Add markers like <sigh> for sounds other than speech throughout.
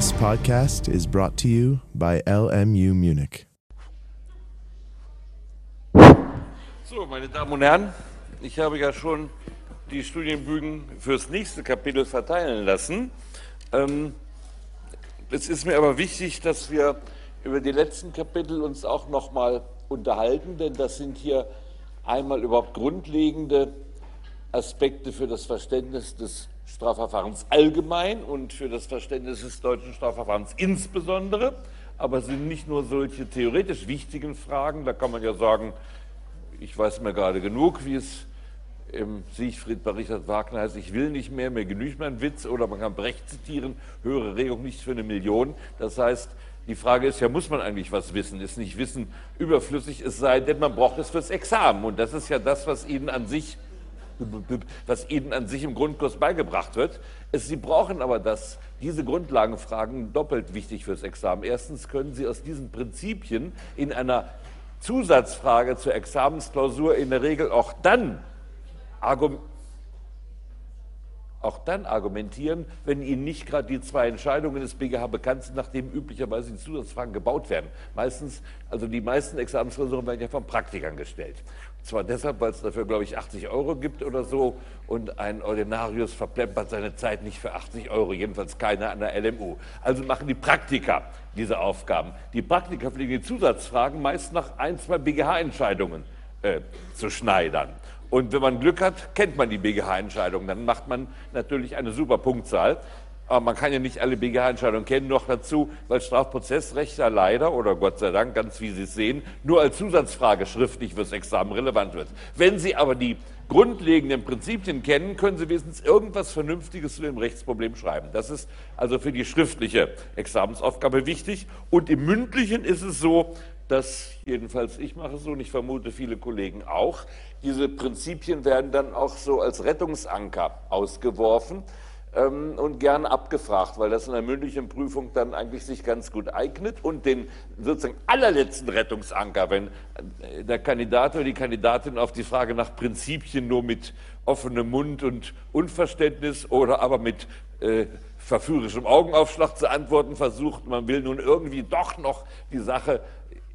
This podcast is brought to you by LMU Munich. So, meine Damen und Herren, ich habe ja schon die Studienbögen fürs nächste Kapitel verteilen lassen. Ähm, es ist mir aber wichtig, dass wir über die letzten Kapitel uns auch nochmal unterhalten, denn das sind hier einmal überhaupt grundlegende Aspekte für das Verständnis des Strafverfahrens allgemein und für das Verständnis des deutschen Strafverfahrens insbesondere. Aber es sind nicht nur solche theoretisch wichtigen Fragen, da kann man ja sagen, ich weiß mir gerade genug, wie es im Siegfried bei Richard Wagner heißt, ich will nicht mehr, mir genügt mein Witz, oder man kann Brecht zitieren, höhere Regung nicht für eine Million. Das heißt, die Frage ist ja, muss man eigentlich was wissen? Ist nicht Wissen überflüssig, es sei denn, man braucht es fürs Examen. Und das ist ja das, was Ihnen an sich, was Ihnen an sich im Grundkurs beigebracht wird. Es, Sie brauchen aber das, diese Grundlagenfragen doppelt wichtig fürs Examen. Erstens können Sie aus diesen Prinzipien in einer Zusatzfrage zur Examensklausur in der Regel auch dann argumentieren, auch dann argumentieren, wenn Ihnen nicht gerade die zwei Entscheidungen des BGH bekannt sind, nachdem üblicherweise die Zusatzfragen gebaut werden. Meistens, also die meisten Examensklausuren werden ja von Praktikern gestellt. Zwar deshalb, weil es dafür, glaube ich, 80 Euro gibt oder so und ein Ordinarius verplempert seine Zeit nicht für 80 Euro, jedenfalls keiner an der LMU. Also machen die Praktiker diese Aufgaben. Die Praktiker fliegen die Zusatzfragen meist nach ein, zwei BGH-Entscheidungen äh, zu schneidern. Und wenn man Glück hat, kennt man die BGH-Entscheidung. Dann macht man natürlich eine super Punktzahl. Aber man kann ja nicht alle BGH-Entscheidungen kennen. Noch dazu, weil Strafprozessrecht leider oder Gott sei Dank, ganz wie Sie es sehen, nur als Zusatzfrage schriftlich fürs Examen relevant wird. Wenn Sie aber die grundlegenden Prinzipien kennen, können Sie wenigstens irgendwas Vernünftiges zu dem Rechtsproblem schreiben. Das ist also für die schriftliche Examensaufgabe wichtig. Und im mündlichen ist es so, dass jedenfalls ich mache es so und ich vermute viele Kollegen auch, diese Prinzipien werden dann auch so als Rettungsanker ausgeworfen ähm, und gern abgefragt, weil das in der mündlichen Prüfung dann eigentlich sich ganz gut eignet. Und den sozusagen allerletzten Rettungsanker, wenn äh, der Kandidat oder die Kandidatin auf die Frage nach Prinzipien nur mit offenem Mund und Unverständnis oder aber mit äh, verführerischem Augenaufschlag zu antworten versucht, man will nun irgendwie doch noch die Sache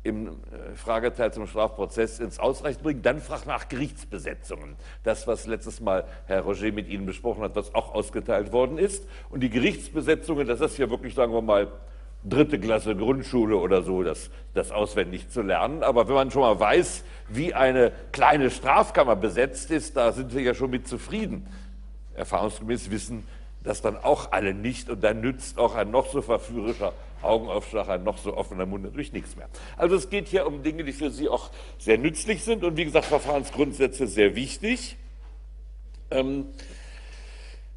im äh, Frageteil zum Strafprozess ins Ausreichend bringen. Dann fragt nach Gerichtsbesetzungen. Das, was letztes Mal Herr Roger mit Ihnen besprochen hat, was auch ausgeteilt worden ist. Und die Gerichtsbesetzungen, das ist ja wirklich, sagen wir mal, dritte Klasse Grundschule oder so, das, das auswendig zu lernen. Aber wenn man schon mal weiß, wie eine kleine Strafkammer besetzt ist, da sind wir ja schon mit zufrieden. Erfahrungsgemäß wissen das dann auch alle nicht und dann nützt auch ein noch so verführerischer Augenaufschlag, ein noch so offener Mund natürlich nichts mehr. Also es geht hier um Dinge, die für Sie auch sehr nützlich sind und wie gesagt, Verfahrensgrundsätze sehr wichtig. Ähm,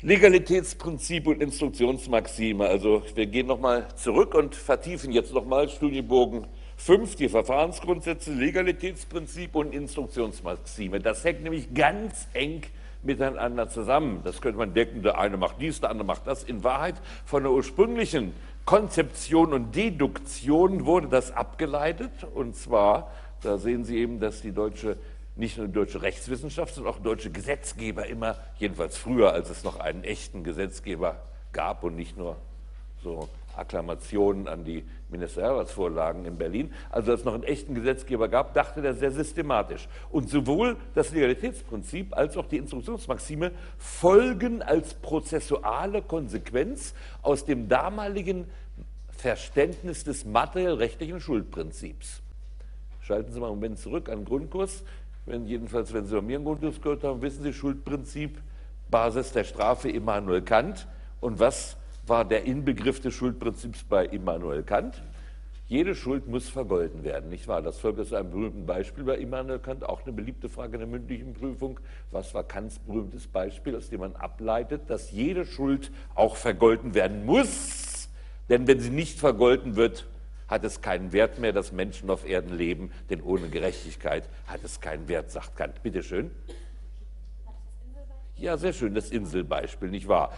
Legalitätsprinzip und Instruktionsmaxime. Also wir gehen nochmal zurück und vertiefen jetzt nochmal Studienbogen 5, die Verfahrensgrundsätze, Legalitätsprinzip und Instruktionsmaxime. Das hängt nämlich ganz eng miteinander zusammen. Das könnte man denken, der eine macht dies, der andere macht das. In Wahrheit von der ursprünglichen Konzeption und Deduktion wurde das abgeleitet. Und zwar, da sehen Sie eben, dass die deutsche, nicht nur die deutsche Rechtswissenschaft, sondern auch deutsche Gesetzgeber immer, jedenfalls früher, als es noch einen echten Gesetzgeber gab und nicht nur so Akklamationen an die Ministerialratsvorlagen in Berlin, also als es noch einen echten Gesetzgeber gab, dachte der sehr systematisch. Und sowohl das Legalitätsprinzip als auch die Instruktionsmaxime folgen als prozessuale Konsequenz aus dem damaligen Verständnis des materiellrechtlichen Schuldprinzips. Schalten Sie mal einen Moment zurück an den Grundkurs. Wenn, jedenfalls, wenn Sie bei mir einen Grundkurs gehört haben, wissen Sie, Schuldprinzip, Basis der Strafe Immanuel Kant. Und was war der Inbegriff des Schuldprinzips bei Immanuel Kant. Jede Schuld muss vergolten werden, nicht wahr? Das folgt aus einem berühmten Beispiel bei Immanuel Kant, auch eine beliebte Frage in der mündlichen Prüfung. Was war Kants berühmtes Beispiel, aus dem man ableitet, dass jede Schuld auch vergolten werden muss? Denn wenn sie nicht vergolten wird, hat es keinen Wert mehr, dass Menschen auf Erden leben, denn ohne Gerechtigkeit hat es keinen Wert, sagt Kant. Bitte schön. Ja, sehr schön, das Inselbeispiel, nicht wahr?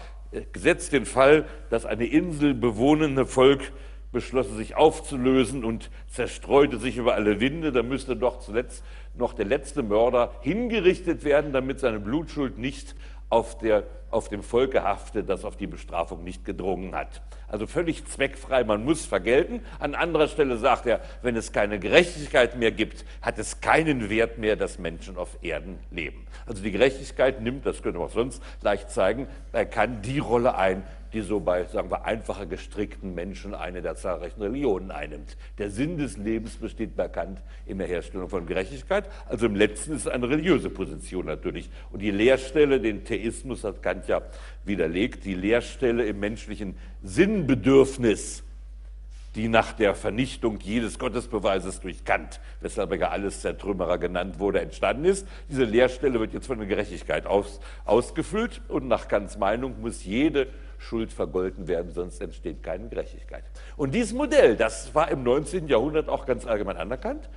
Gesetzt den Fall, dass eine Insel bewohnende Volk beschlossen, sich aufzulösen und zerstreute sich über alle Winde, dann müsste doch zuletzt noch der letzte Mörder hingerichtet werden, damit seine Blutschuld nicht auf der auf dem Volke haftet, das auf die Bestrafung nicht gedrungen hat. Also völlig zweckfrei, man muss vergelten. An anderer Stelle sagt er, wenn es keine Gerechtigkeit mehr gibt, hat es keinen Wert mehr, dass Menschen auf Erden leben. Also die Gerechtigkeit nimmt, das könnte man auch sonst leicht zeigen, er kann die Rolle ein, die so bei, sagen wir, einfacher gestrickten Menschen eine der zahlreichen Religionen einnimmt. Der Sinn des Lebens besteht bekannt in der Herstellung von Gerechtigkeit. Also im letzten ist es eine religiöse Position natürlich. Und die Leerstelle, den Theismus hat Kant ja widerlegt, die Leerstelle im menschlichen Sinnbedürfnis, die nach der Vernichtung jedes Gottesbeweises durch Kant, weshalb er ja alles Zertrümmerer genannt wurde, entstanden ist. Diese Leerstelle wird jetzt von der Gerechtigkeit aus, ausgefüllt und nach Kants Meinung muss jede Schuld vergolten werden, sonst entsteht keine Gerechtigkeit. Und dieses Modell, das war im 19. Jahrhundert auch ganz allgemein anerkannt.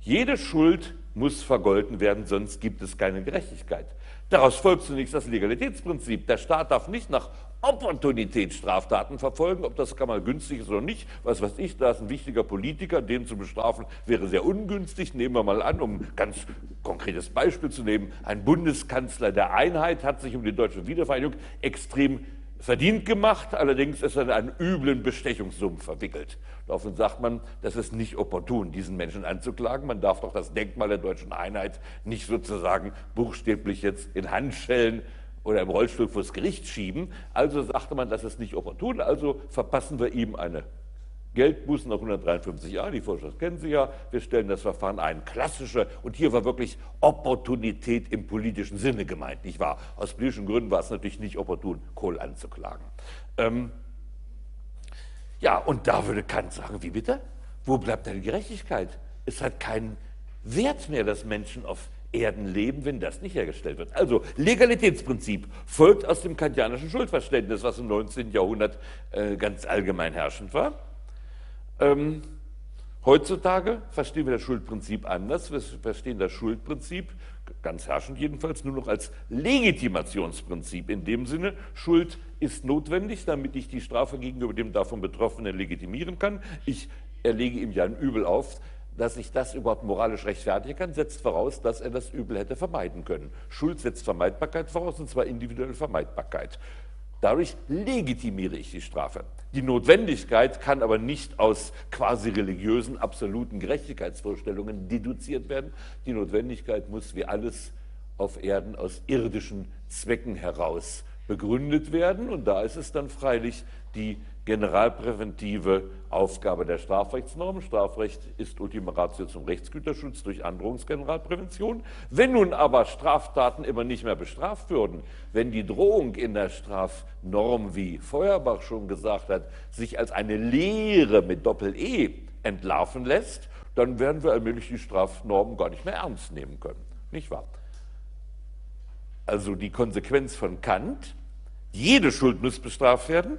Jede Schuld muss vergolten werden, sonst gibt es keine Gerechtigkeit. Daraus folgt zunächst das Legalitätsprinzip. Der Staat darf nicht nach Opportunität Straftaten verfolgen, ob das kann mal günstig ist oder nicht. Was weiß ich, da ist ein wichtiger Politiker, den zu bestrafen wäre sehr ungünstig. Nehmen wir mal an, um ein ganz konkretes Beispiel zu nehmen, ein Bundeskanzler der Einheit hat sich um die deutsche Wiedervereinigung extrem verdient gemacht, allerdings ist er in einen üblen Bestechungssumpf verwickelt. Daraufhin sagt man, das ist nicht opportun, diesen Menschen anzuklagen. Man darf doch das Denkmal der deutschen Einheit nicht sozusagen buchstäblich jetzt in Handschellen oder im Rollstuhl vors Gericht schieben. Also sagte man, das ist nicht opportun, also verpassen wir ihm eine Geldbußen nach 153 Jahren, die Vorschrift kennen Sie ja. Wir stellen das Verfahren ein. Klassische, und hier war wirklich Opportunität im politischen Sinne gemeint, nicht wahr? Aus politischen Gründen war es natürlich nicht opportun, Kohl anzuklagen. Ähm, ja, und da würde Kant sagen, wie bitte? Wo bleibt denn die Gerechtigkeit? Es hat keinen Wert mehr, dass Menschen auf Erden leben, wenn das nicht hergestellt wird. Also Legalitätsprinzip folgt aus dem kantianischen Schuldverständnis, was im 19. Jahrhundert äh, ganz allgemein herrschend war. Ähm, heutzutage verstehen wir das Schuldprinzip anders. Wir verstehen das Schuldprinzip, ganz herrschend jedenfalls, nur noch als Legitimationsprinzip. In dem Sinne, Schuld ist notwendig, damit ich die Strafe gegenüber dem davon Betroffenen legitimieren kann. Ich erlege ihm ja ein Übel auf, dass ich das überhaupt moralisch rechtfertigen kann, setzt voraus, dass er das Übel hätte vermeiden können. Schuld setzt Vermeidbarkeit voraus, und zwar individuelle Vermeidbarkeit. Dadurch legitimiere ich die Strafe. Die Notwendigkeit kann aber nicht aus quasi religiösen, absoluten Gerechtigkeitsvorstellungen deduziert werden. Die Notwendigkeit muss wie alles auf Erden aus irdischen Zwecken heraus begründet werden. Und da ist es dann freilich die generalpräventive Aufgabe der Strafrechtsnormen. Strafrecht ist Ultima Ratio zum Rechtsgüterschutz durch Androhungsgeneralprävention. Wenn nun aber Straftaten immer nicht mehr bestraft würden, wenn die Drohung in der Strafnorm, wie Feuerbach schon gesagt hat, sich als eine Lehre mit Doppel-E entlarven lässt, dann werden wir allmählich die Strafnormen gar nicht mehr ernst nehmen können. Nicht wahr? Also die Konsequenz von Kant, jede Schuld muss bestraft werden,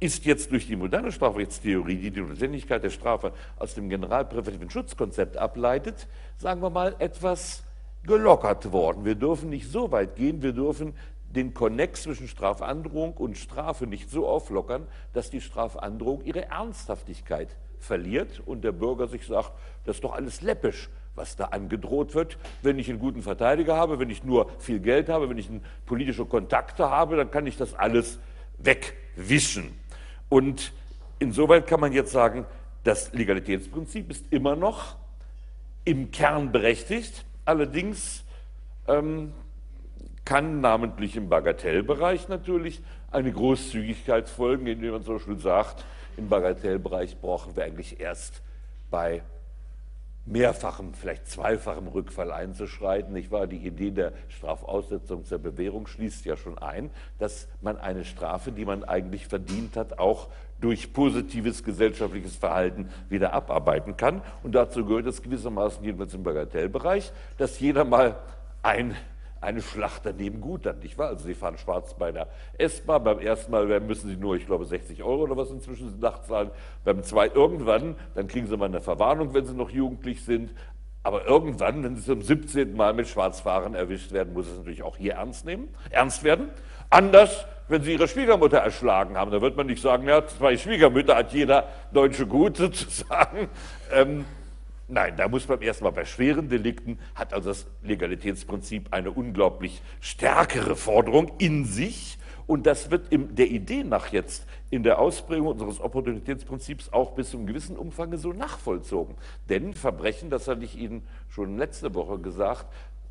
ist jetzt durch die moderne Strafrechtstheorie, die die Notwendigkeit der Strafe aus dem generalpräventiven Schutzkonzept ableitet, sagen wir mal, etwas gelockert worden. Wir dürfen nicht so weit gehen, wir dürfen den Konnex zwischen Strafandrohung und Strafe nicht so auflockern, dass die Strafandrohung ihre Ernsthaftigkeit verliert und der Bürger sich sagt, das ist doch alles läppisch, was da angedroht wird. Wenn ich einen guten Verteidiger habe, wenn ich nur viel Geld habe, wenn ich politische Kontakte habe, dann kann ich das alles wegwischen. Und insoweit kann man jetzt sagen, das Legalitätsprinzip ist immer noch im Kern berechtigt, allerdings ähm, kann namentlich im Bagatellbereich natürlich eine Großzügigkeit folgen, indem man zum Beispiel sagt, im Bagatellbereich brauchen wir eigentlich erst bei mehrfachem, vielleicht zweifachem Rückfall einzuschreiten. Nicht wahr? Die Idee der Strafaussetzung zur Bewährung schließt ja schon ein, dass man eine Strafe, die man eigentlich verdient hat, auch durch positives gesellschaftliches Verhalten wieder abarbeiten kann. Und dazu gehört es gewissermaßen jedenfalls im Bagatellbereich, dass jeder mal ein eine Schlacht daneben gut dann, nicht wahr? Also Sie fahren schwarz bei der S-Bahn, beim ersten Mal müssen Sie nur, ich glaube, 60 Euro oder was inzwischen nachzahlen, beim zweiten irgendwann, dann kriegen Sie mal eine Verwarnung, wenn Sie noch jugendlich sind, aber irgendwann, wenn Sie zum 17. Mal mit Schwarzfahren erwischt werden, muss es natürlich auch hier ernst nehmen, ernst werden. Anders, wenn Sie Ihre Schwiegermutter erschlagen haben, da wird man nicht sagen, ja, zwei Schwiegermütter hat jeder Deutsche gut sozusagen. <laughs> Ähm, Nein, da muss man erstmal bei schweren Delikten, hat also das Legalitätsprinzip eine unglaublich stärkere Forderung in sich. Und das wird in der Idee nach jetzt in der Ausprägung unseres Opportunitätsprinzips auch bis zu einem gewissen Umfang so nachvollzogen. Denn Verbrechen, das hatte ich Ihnen schon letzte Woche gesagt,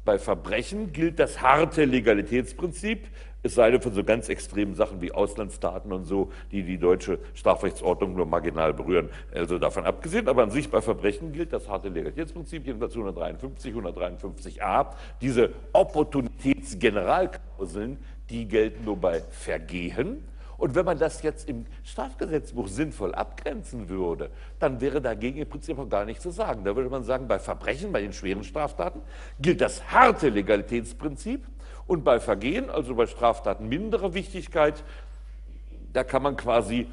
bei Verbrechen gilt das harte Legalitätsprinzip, es sei denn von so ganz extremen Sachen wie Auslandsdaten und so, die die deutsche Strafrechtsordnung nur marginal berühren. Also davon abgesehen, aber an sich bei Verbrechen gilt das harte Legalitätsprinzip, jedenfalls 153, 153a. Diese Opportunitätsgeneralklauseln, die gelten nur bei Vergehen. Und wenn man das jetzt im Strafgesetzbuch sinnvoll abgrenzen würde, dann wäre dagegen im Prinzip auch gar nichts zu sagen. Da würde man sagen, bei Verbrechen, bei den schweren Straftaten, gilt das harte Legalitätsprinzip und bei Vergehen, also bei Straftaten minderer Wichtigkeit, da kann man quasi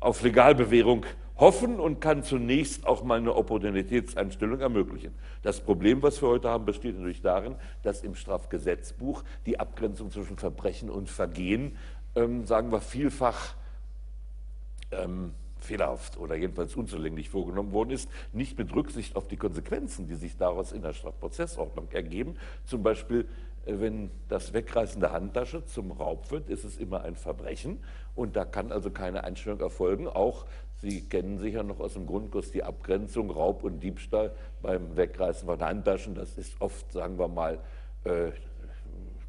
auf Legalbewährung hoffen und kann zunächst auch mal eine Opportunitätseinstellung ermöglichen. Das Problem, was wir heute haben, besteht natürlich darin, dass im Strafgesetzbuch die Abgrenzung zwischen Verbrechen und Vergehen, ähm, sagen wir, vielfach ähm, fehlerhaft oder jedenfalls unzulänglich vorgenommen worden ist, nicht mit Rücksicht auf die Konsequenzen, die sich daraus in der Strafprozessordnung ergeben. Zum Beispiel wenn das Wegreißen der Handtasche zum Raub wird, ist es immer ein Verbrechen und da kann also keine Einstellung erfolgen. Auch Sie kennen sicher noch aus dem Grundkurs die Abgrenzung Raub und Diebstahl beim Wegreißen von Handtaschen. Das ist oft, sagen wir mal, äh,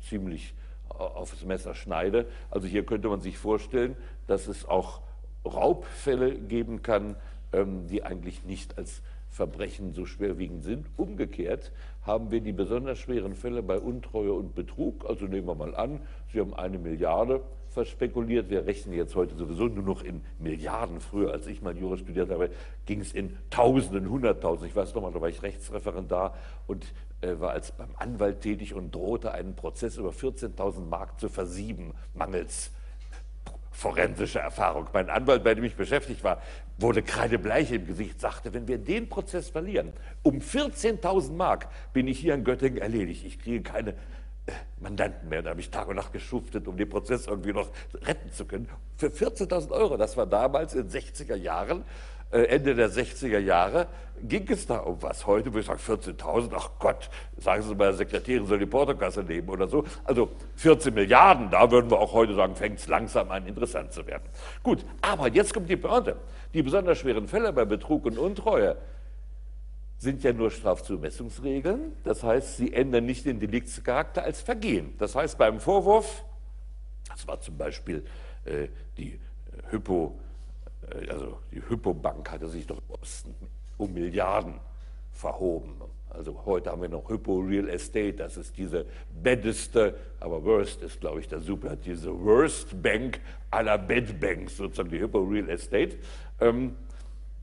ziemlich aufs Messer schneide. Also hier könnte man sich vorstellen, dass es auch Raubfälle geben kann, ähm, die eigentlich nicht als Verbrechen so schwerwiegend sind. Umgekehrt haben wir die besonders schweren Fälle bei Untreue und Betrug. Also nehmen wir mal an, Sie haben eine Milliarde verspekuliert. Wir rechnen jetzt heute sowieso nur noch in Milliarden. Früher, als ich mal Jura studiert habe, ging es in Tausenden, Hunderttausend. Ich weiß noch mal, da war ich Rechtsreferendar und äh, war als beim Anwalt tätig und drohte einen Prozess über 14.000 Mark zu versieben, mangels forensische Erfahrung. Mein Anwalt, bei dem ich beschäftigt war, wurde kreidebleich im Gesicht, sagte, wenn wir den Prozess verlieren, um 14.000 Mark bin ich hier in Göttingen erledigt. Ich kriege keine Mandanten mehr. Da habe ich Tag und Nacht geschuftet, um den Prozess irgendwie noch retten zu können. Für 14.000 Euro, das war damals in den 60er Jahren, äh, Ende der 60er Jahre, ging es da um was. Heute würde ich sagen 14.000, ach Gott, sagen Sie mal, Sekretärin soll die Portokasse nehmen oder so. Also 14 Milliarden, da würden wir auch heute sagen, fängt es langsam an, interessant zu werden. Gut, aber jetzt kommt die Pointe. Die besonders schweren Fälle bei Betrug und Untreue sind ja nur Strafzumessungsregeln. Das heißt, sie ändern nicht den Deliktscharakter als Vergehen. Das heißt, beim Vorwurf, das war zum Beispiel äh, die äh, Hypo, äh, also die Hypobank hatte sich doch um Milliarden verhoben. Also heute haben wir noch Hypo Real Estate, das ist diese beddeste, aber Worst ist, glaube ich, der Super, diese Worst Bank aller Bed Banks, sozusagen die Hypo Real Estate. Ähm,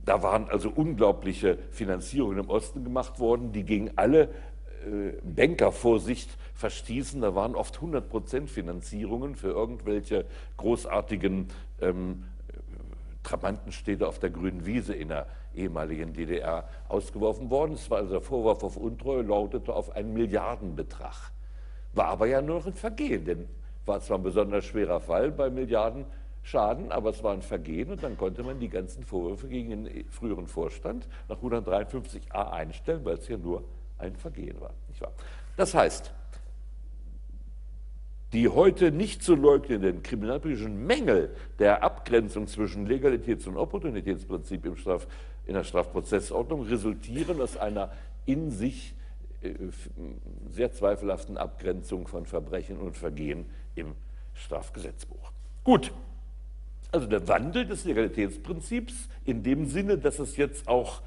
da waren also unglaubliche Finanzierungen im Osten gemacht worden, die gegen alle äh, Bankervorsicht verstießen. Da waren oft 100% Finanzierungen für irgendwelche großartigen ähm, Trabantenstädte auf der grünen Wiese in der ehemaligen DDR ausgeworfen worden. Es war also der Vorwurf auf Untreue, lautete auf einen Milliardenbetrag. War aber ja nur noch ein Vergehen, denn war zwar ein besonders schwerer Fall bei Milliardenschaden, aber es war ein Vergehen und dann konnte man die ganzen Vorwürfe gegen den früheren Vorstand nach 153a einstellen, weil es ja nur ein Vergehen war. Das heißt, die heute nicht zu leugnenden kriminalpolitischen Mängel der Abgrenzung zwischen Legalitäts- und Opportunitätsprinzip im Straf, in der Strafprozessordnung resultieren aus einer in sich äh, sehr zweifelhaften Abgrenzung von Verbrechen und Vergehen im Strafgesetzbuch. Gut, also der Wandel des Legalitätsprinzips in dem Sinne, dass es jetzt auch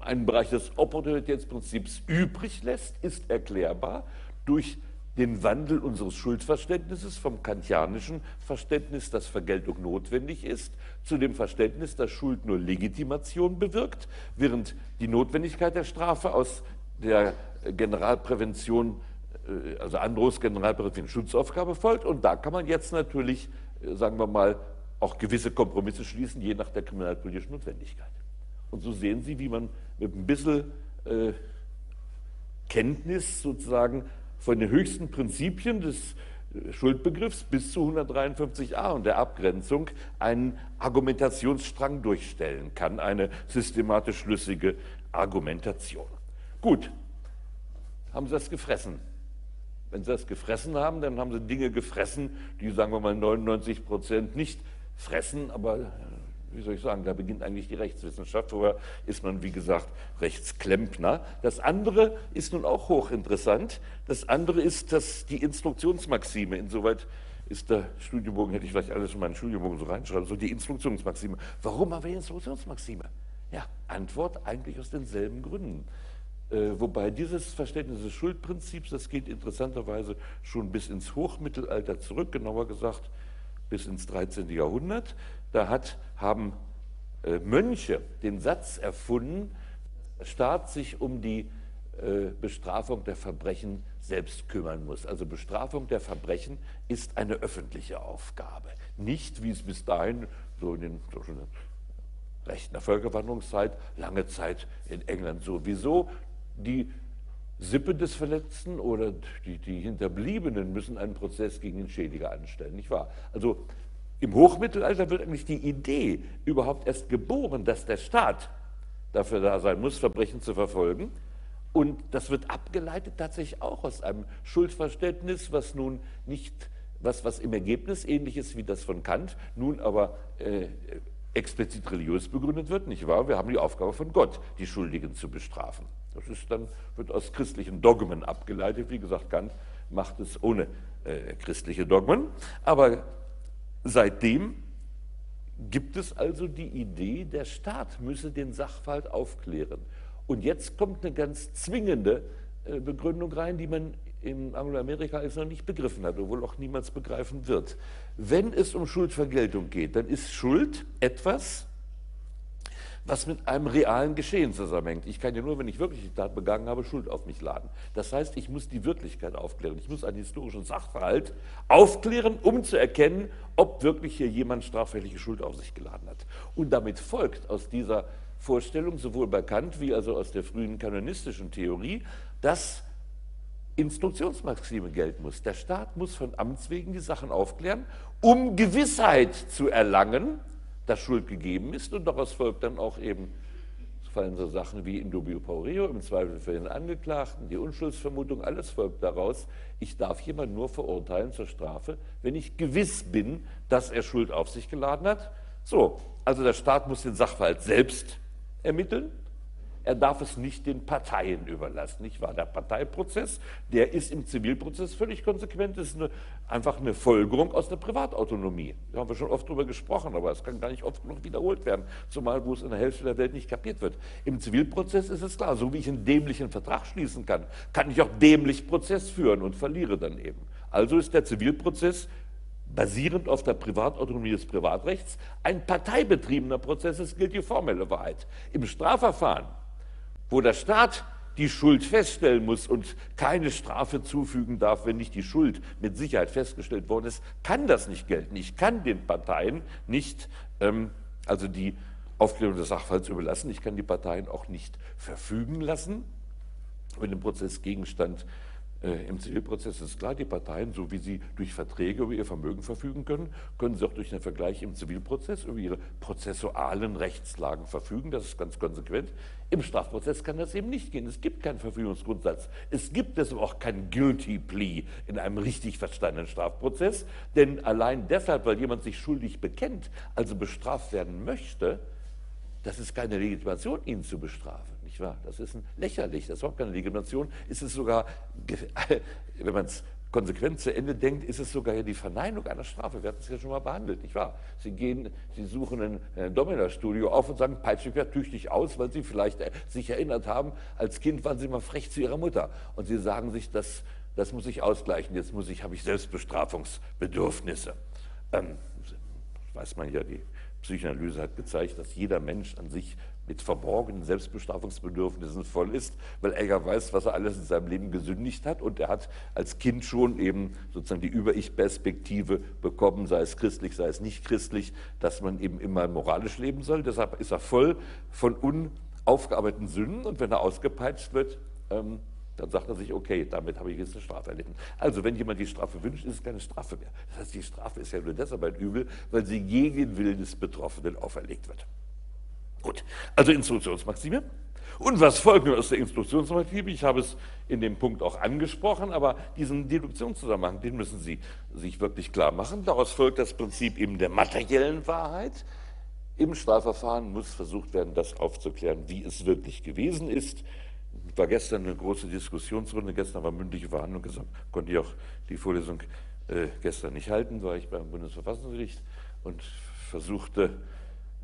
einen Bereich des Opportunitätsprinzips übrig lässt, ist erklärbar durch den Wandel unseres Schuldverständnisses vom kantianischen Verständnis, dass Vergeltung notwendig ist, zu dem Verständnis, dass Schuld nur Legitimation bewirkt, während die Notwendigkeit der Strafe aus der Generalprävention, äh, also Andros Generalprävention Schutzaufgabe folgt. Und da kann man jetzt natürlich, sagen wir mal, auch gewisse Kompromisse schließen, je nach der kriminalpolitischen Notwendigkeit. Und so sehen Sie, wie man mit ein bisschen äh, Kenntnis sozusagen von den höchsten Prinzipien des äh, Schuldbegriffs bis zu 153a und der Abgrenzung einen Argumentationsstrang durchstellen kann, eine systematisch schlüssige Argumentation. Gut, haben Sie das gefressen? Wenn Sie das gefressen haben, dann haben Sie Dinge gefressen, die, sagen wir mal, 99 Prozent nicht fressen, aber wie soll ich sagen, da beginnt eigentlich die Rechtswissenschaft. Vorher ist man, wie gesagt, Rechtsklempner. Das andere ist nun auch hochinteressant. Das andere ist dass die Instruktionsmaxime. Insoweit ist der Studienbogen, hätte ich vielleicht alles in meinen Studienbogen so reinschreiben, so die Instruktionsmaxime. Warum haben wir Instruktionsmaxime? Ja, Antwort eigentlich aus denselben Gründen. Äh, wobei dieses Verständnis des Schuldprinzips, das geht interessanterweise schon bis ins Hochmittelalter zurück, genauer gesagt bis ins 13. Jahrhundert. Da hat, haben äh, Mönche den Satz erfunden, der Staat sich um die äh, Bestrafung der Verbrechen selbst kümmern muss. Also Bestrafung der Verbrechen ist eine öffentliche Aufgabe. Nicht, wie es bis dahin so in den Rechten der Völkerwanderungszeit, lange Zeit in England sowieso die Sippe des Verletzten oder die, die Hinterbliebenen müssen einen Prozess gegen den Schädiger anstellen, nicht wahr? Also im Hochmittelalter wird eigentlich die Idee überhaupt erst geboren, dass der Staat dafür da sein muss, Verbrechen zu verfolgen. Und das wird abgeleitet tatsächlich auch aus einem Schuldverständnis, was nun nicht, was, was im Ergebnis ähnlich ist wie das von Kant, nun aber äh, explizit religiös begründet wird, nicht wahr? Wir haben die Aufgabe von Gott, die Schuldigen zu bestrafen. Das ist dann, wird aus christlichen Dogmen abgeleitet. Wie gesagt, Kant macht es ohne äh, christliche Dogmen. Aber seitdem gibt es also die Idee, der Staat müsse den Sachverhalt aufklären. Und jetzt kommt eine ganz zwingende äh, Begründung rein, die man in Angloamerika jetzt noch nicht begriffen hat, obwohl auch niemals begreifen wird. Wenn es um Schuldvergeltung geht, dann ist Schuld etwas, was mit einem realen Geschehen zusammenhängt. Ich kann ja nur, wenn ich wirklich die Tat begangen habe, Schuld auf mich laden. Das heißt, ich muss die Wirklichkeit aufklären. Ich muss einen historischen Sachverhalt aufklären, um zu erkennen, ob wirklich hier jemand straffällige Schuld auf sich geladen hat. Und damit folgt aus dieser Vorstellung, sowohl bei Kant wie also aus der frühen kanonistischen Theorie, dass Instruktionsmaxime gelten muss. Der Staat muss von Amts wegen die Sachen aufklären, um Gewissheit zu erlangen, dass Schuld gegeben ist und daraus folgt dann auch eben, fallen so Sachen wie in dubio pro im Zweifel für den Angeklagten, die Unschuldsvermutung, alles folgt daraus. Ich darf jemanden nur verurteilen zur Strafe, wenn ich gewiss bin, dass er Schuld auf sich geladen hat. So, also der Staat muss den Sachverhalt selbst ermitteln er darf es nicht den Parteien überlassen, nicht wahr? Der Parteiprozess, der ist im Zivilprozess völlig konsequent, das ist eine, einfach eine Folgerung aus der Privatautonomie. Da haben wir schon oft drüber gesprochen, aber es kann gar nicht oft genug wiederholt werden, zumal wo es in der Hälfte der Welt nicht kapiert wird. Im Zivilprozess ist es klar, so wie ich einen dämlichen Vertrag schließen kann, kann ich auch dämlich Prozess führen und verliere dann eben. Also ist der Zivilprozess basierend auf der Privatautonomie des Privatrechts ein parteibetriebener Prozess, es gilt die formelle Wahrheit. Im Strafverfahren wo der Staat die Schuld feststellen muss und keine Strafe zufügen darf, wenn nicht die Schuld mit Sicherheit festgestellt worden ist, kann das nicht gelten. Ich kann den Parteien nicht, ähm, also die Aufklärung des Sachverhalts überlassen, ich kann die Parteien auch nicht verfügen lassen über den Prozessgegenstand äh, Im Zivilprozess ist klar, die Parteien, so wie sie durch Verträge über ihr Vermögen verfügen können, können sie auch durch einen Vergleich im Zivilprozess über ihre prozessualen Rechtslagen verfügen. Das ist ganz konsequent. Im Strafprozess kann das eben nicht gehen. Es gibt keinen Verfügungsgrundsatz. Es gibt deshalb auch kein Guilty Plea in einem richtig verstandenen Strafprozess. Denn allein deshalb, weil jemand sich schuldig bekennt, also bestraft werden möchte, das ist keine Legitimation, ihn zu bestrafen. Nicht wahr? Das ist ein lächerlich, das ist überhaupt keine Legitimation. Ist es sogar, <laughs> wenn man es konsequent zu Ende denkt, ist es sogar die Verneinung einer Strafe. Wir hatten es ja schon mal behandelt, nicht wahr? Sie gehen, Sie suchen ein, ein Domina-Studio auf und sagen, peitsche mich tüchtig aus, weil Sie vielleicht äh, sich erinnert haben, als Kind waren Sie mal frech zu Ihrer Mutter. Und Sie sagen sich, das, das muss ich ausgleichen, jetzt muss ich, habe ich Selbstbestrafungsbedürfnisse. Ähm, weiß man ja, die Psychoanalyse hat gezeigt, dass jeder Mensch an sich mit verborgenen Selbstbestrafungsbedürfnissen voll ist, weil er ja weiß, was er alles in seinem Leben gesündigt hat und er hat als Kind schon eben sozusagen die Über-Ich-Perspektive bekommen, sei es christlich, sei es nicht christlich, dass man eben immer moralisch leben soll. Deshalb ist er voll von unaufgearbeiteten Sünden und wenn er ausgepeitscht wird, ähm, dann sagt er sich, okay, damit habe ich jetzt eine Strafe erlitten. Also, wenn jemand die Strafe wünscht, ist es keine Strafe mehr. Das heißt, die Strafe ist ja nur deshalb ein Übel, weil sie gegen den Willen des Betroffenen auferlegt wird. Gut, also Instruktionsmaxime. Und was folgt nun aus der Instruktionsnormative? Ich habe es in dem Punkt auch angesprochen, aber diesen Deduktionszusammenhang, den müssen Sie sich wirklich klar machen. Daraus folgt das Prinzip eben der materiellen Wahrheit. Im Strafverfahren muss versucht werden, das aufzuklären, wie es wirklich gewesen ist. War gestern eine große Diskussionsrunde, gestern war mündliche Verhandlung, deshalb konnte ich auch die Vorlesung äh, gestern nicht halten, war ich beim Bundesverfassungsgericht und versuchte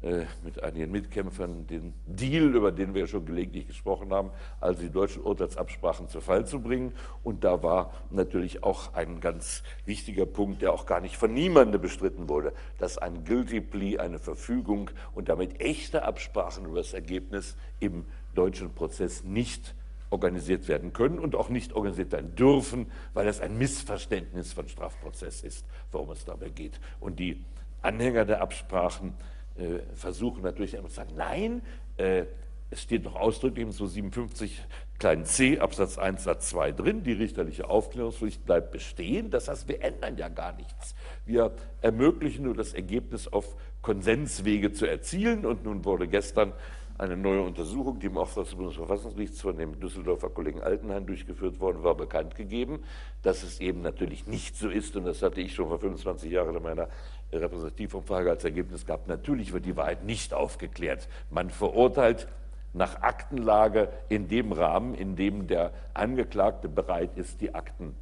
äh, mit einigen Mitkämpfern den Deal, über den wir schon gelegentlich gesprochen haben, also die deutschen Urteilsabsprachen zu Fall zu bringen. Und da war natürlich auch ein ganz wichtiger Punkt, der auch gar nicht von niemandem bestritten wurde, dass ein Guilty Plea, eine Verfügung und damit echte Absprachen über das Ergebnis im deutschen Prozess nicht organisiert werden können und auch nicht organisiert werden dürfen, weil das ein Missverständnis von Strafprozess ist, worum es dabei geht. Und die Anhänger der Absprachen äh, versuchen natürlich immer zu sagen, nein, äh, es steht noch ausdrücklich im 257 kleinen c Absatz 1 Satz 2 drin, die richterliche Aufklärungspflicht bleibt bestehen. Das heißt, wir ändern ja gar nichts. Wir ermöglichen nur das Ergebnis auf Konsenswege zu erzielen. Und nun wurde gestern eine neue Untersuchung, die im Auftrag des Bundesverfassungsgerichts von dem Düsseldorfer Kollegen Altenheim durchgeführt worden war, bekannt gegeben, dass es eben natürlich nicht so ist. Und das hatte ich schon vor 25 Jahren in meiner Repräsentativumfrage als Ergebnis gehabt. Natürlich wird die Wahrheit nicht aufgeklärt. Man verurteilt nach Aktenlage in dem Rahmen, in dem der Angeklagte bereit ist, die Akten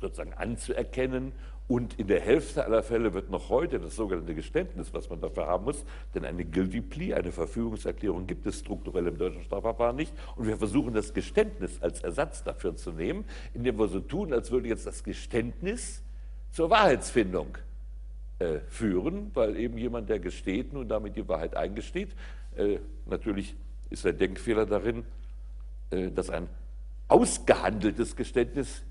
sozusagen anzuerkennen und in der Hälfte aller Fälle wird noch heute das sogenannte Geständnis, was man dafür haben muss, denn eine Guilty Plea, eine Verfügungserklärung gibt es strukturell im deutschen Strafverfahren nicht. Und wir versuchen das Geständnis als Ersatz dafür zu nehmen, indem wir so tun, als würde jetzt das Geständnis zur Wahrheitsfindung äh, führen, weil eben jemand, der gesteht nun damit die Wahrheit eingesteht, äh, natürlich ist der Denkfehler darin, äh, dass ein ausgehandeltes Geständnis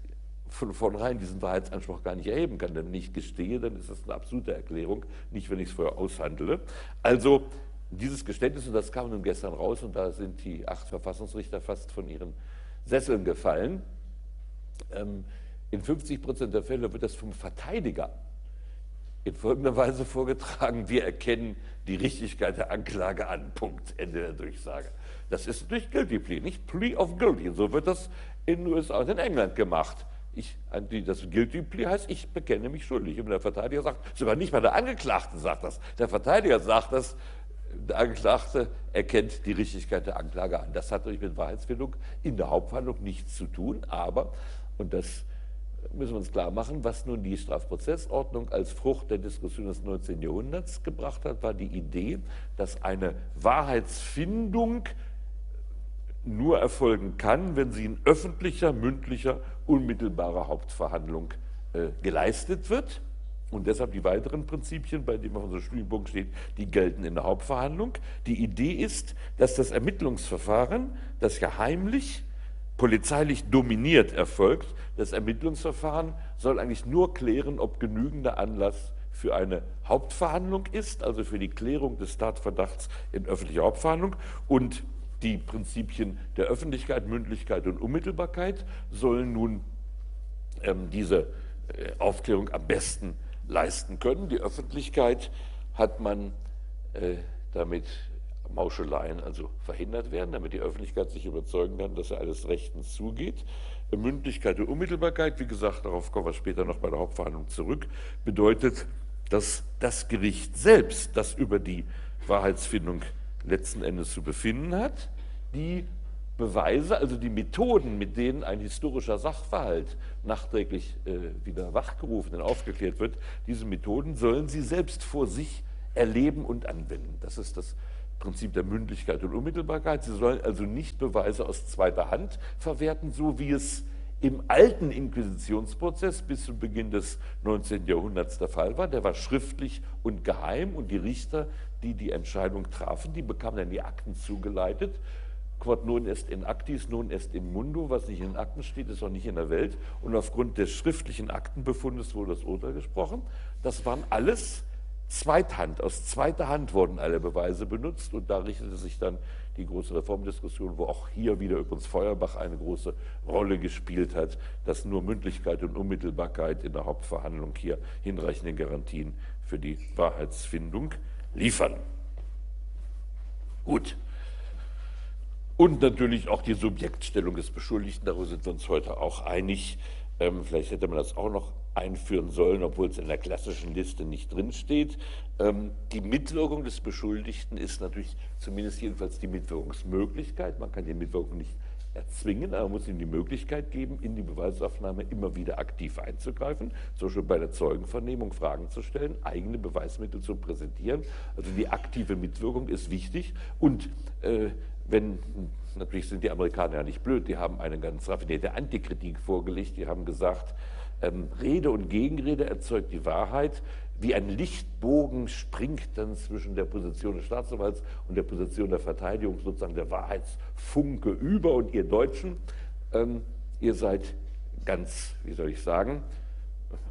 von vornherein diesen Wahrheitsanspruch gar nicht erheben kann. Denn wenn ich gestehe, dann ist das eine absolute Erklärung, nicht wenn ich es vorher aushandle. Also dieses Geständnis, und das kam nun gestern raus, und da sind die acht Verfassungsrichter fast von ihren Sesseln gefallen. Ähm, in 50 Prozent der Fälle wird das vom Verteidiger in folgender Weise vorgetragen, wir erkennen die Richtigkeit der Anklage an, Punkt, Ende der Durchsage. Das ist durch Guilty Plea, nicht Plea of Guilty. So wird das in den USA und in England gemacht. Ich, das Guilty Plea heißt, ich bekenne mich schuldig. Und der Verteidiger sagt, sogar nicht mal der Angeklagte sagt das. Der Verteidiger sagt das, der Angeklagte erkennt die Richtigkeit der Anklage an. Das hat natürlich mit Wahrheitsfindung in der Hauptverhandlung nichts zu tun, aber, und das müssen wir uns klar machen, was nun die Strafprozessordnung als Frucht der Diskussion des 19. Jahrhunderts gebracht hat, war die Idee, dass eine Wahrheitsfindung nur erfolgen kann, wenn sie in öffentlicher, mündlicher, unmittelbarer Hauptverhandlung äh, geleistet wird. Und deshalb die weiteren Prinzipien, bei denen auf unserem Studienpunkt steht, die gelten in der Hauptverhandlung. Die Idee ist, dass das Ermittlungsverfahren, das ja heimlich, polizeilich dominiert erfolgt, das Ermittlungsverfahren soll eigentlich nur klären, ob genügender Anlass für eine Hauptverhandlung ist, also für die Klärung des Tatverdachts in öffentlicher Hauptverhandlung. Und die Prinzipien der Öffentlichkeit, Mündlichkeit und Unmittelbarkeit sollen nun ähm, diese äh, Aufklärung am besten leisten können. Die Öffentlichkeit hat man äh, damit Mauscheleien also verhindert werden, damit die Öffentlichkeit sich überzeugen kann, dass er alles rechtens zugeht. Mündlichkeit und Unmittelbarkeit, wie gesagt, darauf kommen wir später noch bei der Hauptverhandlung zurück, bedeutet, dass das Gericht selbst, das über die Wahrheitsfindung letzten Endes zu befinden hat, die Beweise, also die Methoden, mit denen ein historischer Sachverhalt nachträglich äh, wieder wachgerufen und aufgeklärt wird, diese Methoden sollen sie selbst vor sich erleben und anwenden. Das ist das Prinzip der Mündlichkeit und Unmittelbarkeit. Sie sollen also nicht Beweise aus zweiter Hand verwerten, so wie es im alten Inquisitionsprozess bis zum Beginn des 19. Jahrhunderts der Fall war. Der war schriftlich und geheim und die Richter, die die Entscheidung trafen, die bekamen dann die Akten zugeleitet quod nun est in actis, nun est in mundo, was nicht in Akten steht, ist auch nicht in der Welt. Und aufgrund des schriftlichen Aktenbefundes wurde das Urteil gesprochen. Das waren alles Zweithand, aus zweiter Hand wurden alle Beweise benutzt und da richtete sich dann die große Reformdiskussion, wo auch hier wieder übrigens Feuerbach eine große Rolle gespielt hat, dass nur Mündlichkeit und Unmittelbarkeit in der Hauptverhandlung hier hinreichende Garantien für die Wahrheitsfindung liefern. Gut, Und natürlich auch die Subjektstellung des Beschuldigten, darüber sind wir uns heute auch einig. Ähm, vielleicht hätte man das auch noch einführen sollen, obwohl es in der klassischen Liste nicht drinsteht. Ähm, die Mitwirkung des Beschuldigten ist natürlich zumindest jedenfalls die Mitwirkungsmöglichkeit. Man kann die Mitwirkung nicht erzwingen, aber man muss ihm die Möglichkeit geben, in die Beweisaufnahme immer wieder aktiv einzugreifen, zum Beispiel bei der Zeugenvernehmung Fragen zu stellen, eigene Beweismittel zu präsentieren. Also die aktive Mitwirkung ist wichtig und äh, wenn natürlich sind die Amerikaner ja nicht blöd, die haben eine ganz raffinierte Antikritik vorgelegt, die haben gesagt, ähm, Rede und Gegenrede erzeugt die Wahrheit, wie ein Lichtbogen springt dann zwischen der Position des Staatsanwalts und der Position der Verteidigung sozusagen der Wahrheitsfunke über und ihr Deutschen, ähm, ihr seid ganz, wie soll ich sagen,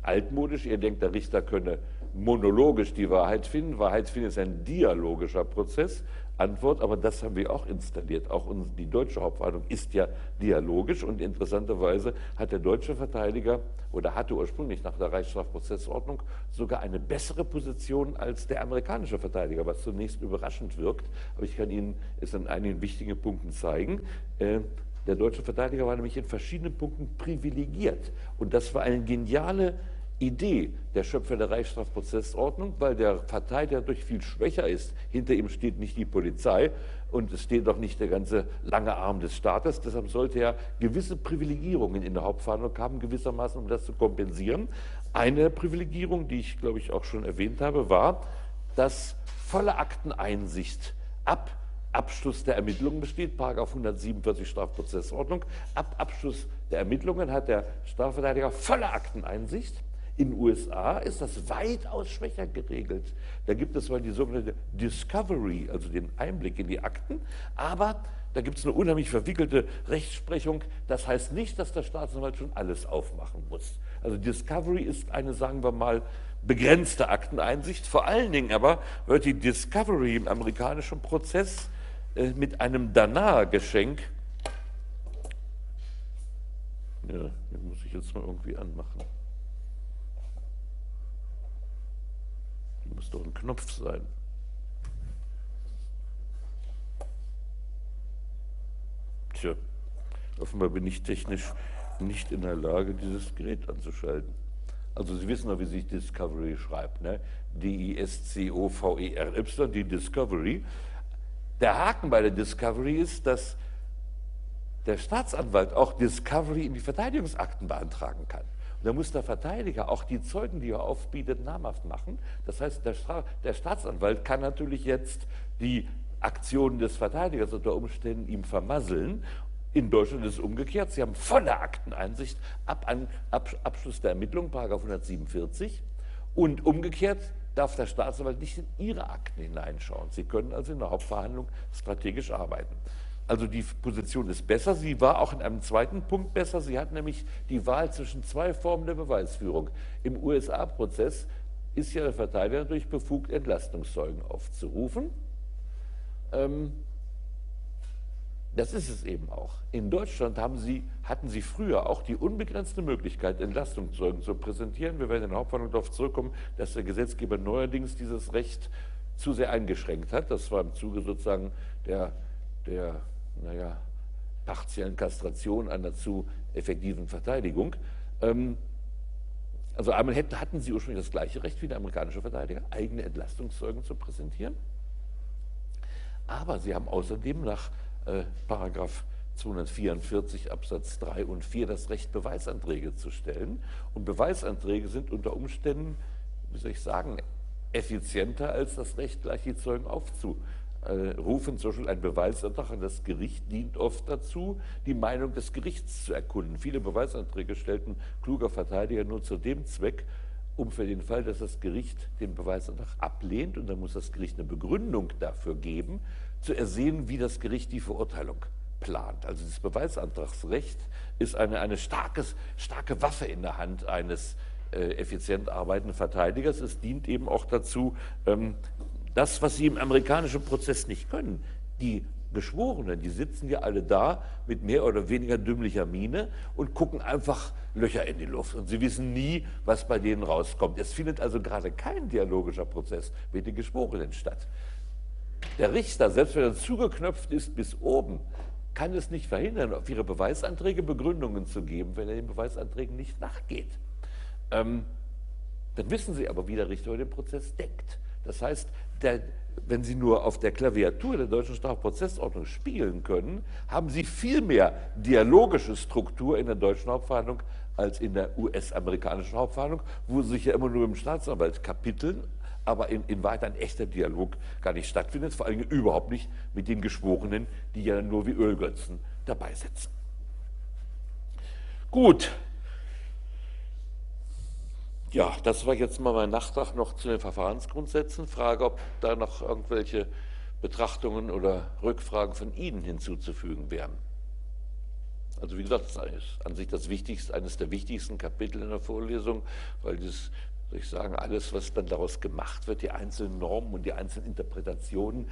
altmodisch, ihr denkt, der Richter könne monologisch die Wahrheit finden. Wahrheit finden ist ein dialogischer Prozess. Antwort, aber das haben wir auch installiert. Auch die deutsche Hauptverhandlung ist ja dialogisch und interessanterweise hat der deutsche Verteidiger oder hatte ursprünglich nach der Reichsstrafprozessordnung sogar eine bessere Position als der amerikanische Verteidiger, was zunächst überraschend wirkt. Aber ich kann Ihnen es an einigen wichtigen Punkten zeigen. Äh, der deutsche Verteidiger war nämlich in verschiedenen Punkten privilegiert. Und das war eine geniale Idee der Schöpfer der Reichsstrafprozessordnung, weil der Verteidiger durch viel schwächer ist. Hinter ihm steht nicht die Polizei und es steht auch nicht der ganze lange Arm des Staates. Deshalb sollte er gewisse Privilegierungen in der Hauptverhandlung haben, gewissermaßen, um das zu kompensieren. Eine Privilegierung, die ich glaube ich auch schon erwähnt habe, war, dass volle Akteneinsicht ab Abschluss der Ermittlungen besteht, Paragraph 147 Strafprozessordnung. Ab Abschluss der Ermittlungen hat der Strafverteidiger volle Akteneinsicht. In den USA ist das weitaus schwächer geregelt. Da gibt es zwar die sogenannte Discovery, also den Einblick in die Akten, aber da gibt es eine unheimlich verwickelte Rechtsprechung. Das heißt nicht, dass der Staatsanwalt schon alles aufmachen muss. Also Discovery ist eine, sagen wir mal, begrenzte Akteneinsicht. Vor allen Dingen aber wird die Discovery im amerikanischen Prozess äh, mit einem Danach-Geschenk, ja, den muss ich jetzt mal irgendwie anmachen. Muss doch ein Knopf sein. Tja, offenbar bin ich technisch nicht in der Lage, dieses Gerät anzuschalten. Also Sie wissen doch, wie sich Discovery schreibt, ne? D-I-S-C-O-V-E-R-Y, die Discovery. Der Haken bei der Discovery ist, dass der Staatsanwalt auch Discovery in die Verteidigungsakten beantragen kann. Da muss der Verteidiger auch die Zeugen, die er aufbietet, namhaft machen. Das heißt, der, der Staatsanwalt kann natürlich jetzt die Aktionen des Verteidigers unter Umständen ihm vermasseln in Deutschland ist es umgekehrt. Sie haben volle Akteneinsicht ab, an, ab Abschluss der Ermittlung, Paragraph 147. Und umgekehrt darf der Staatsanwalt nicht in Ihre Akten hineinschauen. Sie können also in der Hauptverhandlung strategisch arbeiten. Also die Position ist besser. Sie war auch in einem zweiten Punkt besser. Sie hat nämlich die Wahl zwischen zwei Formen der Beweisführung. Im USA-Prozess ist ja der Verteidiger natürlich befugt, Entlastungszeugen aufzurufen. Ähm, das ist es eben auch. In Deutschland sie, hatten Sie früher auch die unbegrenzte Möglichkeit, Entlastungszeugen zu präsentieren. Wir werden in der Hauptverhandlung darauf zurückkommen, dass der Gesetzgeber neuerdings dieses Recht zu sehr eingeschränkt hat. Das war im Zuge sozusagen der, der naja, partiellen Kastration einer zu effektiven Verteidigung. Ähm, also einmal hätten, hatten sie ursprünglich das gleiche Recht wie der amerikanische Verteidiger, eigene Entlastungszeugen zu präsentieren. Aber sie haben außerdem nach äh, Paragraph 244 Absatz 3 und 4 das Recht, Beweisanträge zu stellen. Und Beweisanträge sind unter Umständen, wie soll ich sagen, effizienter als das Recht, gleich die Zeugen aufzunehmen äh, rufen zum Beispiel ein Beweisantrag an das Gericht dient oft dazu, die Meinung des Gerichts zu erkunden. Viele Beweisanträge stellten kluger Verteidiger nur zu dem Zweck, um für den Fall, dass das Gericht den Beweisantrag ablehnt und dann muss das Gericht eine Begründung dafür geben, zu ersehen, wie das Gericht die Verurteilung plant. Also das Beweisantragsrecht ist eine, eine starkes, starke Waffe in der Hand eines äh, effizient arbeitenden Verteidigers. Es dient eben auch dazu, ähm, das, was sie im amerikanischen Prozess nicht können. Die Geschworenen, die sitzen ja alle da mit mehr oder weniger dümmlicher Miene und gucken einfach Löcher in die Luft. Und sie wissen nie, was bei denen rauskommt. Es findet also gerade kein dialogischer Prozess mit den Geschworenen statt. Der Richter, selbst wenn er zugeknöpft ist bis oben, kann es nicht verhindern, auf ihre Beweisanträge Begründungen zu geben, wenn er den Beweisanträgen nicht nachgeht. Ähm, dann wissen Sie aber, wie der Richter über den Prozess denkt. Das heißt, der, wenn Sie nur auf der Klaviatur der deutschen Strafprozessordnung spielen können, haben Sie viel mehr dialogische Struktur in der deutschen Hauptverhandlung als in der US-amerikanischen Hauptverhandlung, wo sich ja immer nur im Staatsanwalt kapiteln, aber in, in Wahrheit ein echter Dialog gar nicht stattfindet, vor allem überhaupt nicht mit den Geschworenen, die ja nur wie Ölgötzen dabei sitzen. Gut. Ja, das war jetzt mal mein Nachtrag noch zu den Verfahrensgrundsätzen. Frage, ob da noch irgendwelche Betrachtungen oder Rückfragen von Ihnen hinzuzufügen wären. Also wie gesagt, das ist an sich das wichtigste, eines der wichtigsten Kapitel in der Vorlesung, weil das soll ich sagen, alles, was dann daraus gemacht wird, die einzelnen Normen und die einzelnen Interpretationen,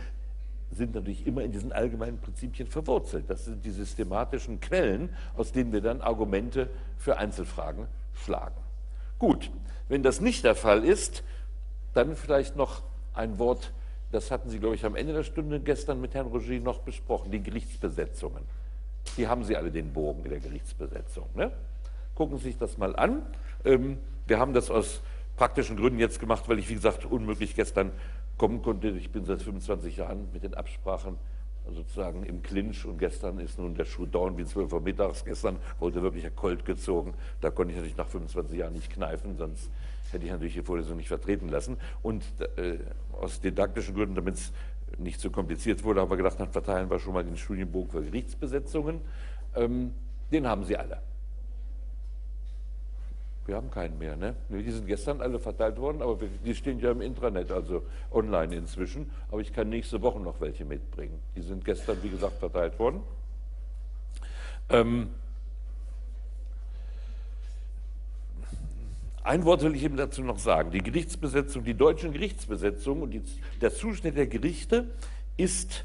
sind natürlich immer in diesen allgemeinen Prinzipien verwurzelt. Das sind die systematischen Quellen, aus denen wir dann Argumente für Einzelfragen schlagen. Gut, wenn das nicht der Fall ist, dann vielleicht noch ein Wort, das hatten Sie, glaube ich, am Ende der Stunde gestern mit Herrn Roger noch besprochen, die Gerichtsbesetzungen. Die haben Sie alle den Bogen der Gerichtsbesetzung. Ne? Gucken Sie sich das mal an. Ähm, wir haben das aus praktischen Gründen jetzt gemacht, weil ich, wie gesagt, unmöglich gestern kommen konnte. Ich bin seit 25 Jahren mit den Absprachen sozusagen im Clinch und gestern ist nun der Schuh down wie 12 Uhr mittags. Gestern wurde wirklich ein Colt gezogen. Da konnte ich natürlich nach 25 Jahren nicht kneifen, sonst hätte ich natürlich die Vorlesung nicht vertreten lassen. Und äh, aus didaktischen Gründen, damit es nicht so kompliziert wurde, haben wir gedacht, dann verteilen wir schon mal den Studienbogen für Gerichtsbesetzungen. Ähm, den haben Sie alle. Wir haben keinen mehr, ne? Die sind gestern alle verteilt worden, aber die stehen ja im Intranet, also online inzwischen. Aber ich kann nächste Woche noch welche mitbringen. Die sind gestern, wie gesagt, verteilt worden. Ähm ein Wort will ich eben dazu noch sagen. Die Gerichtsbesetzung, die deutschen Gerichtsbesetzungen und die, der Zuschnitt der Gerichte ist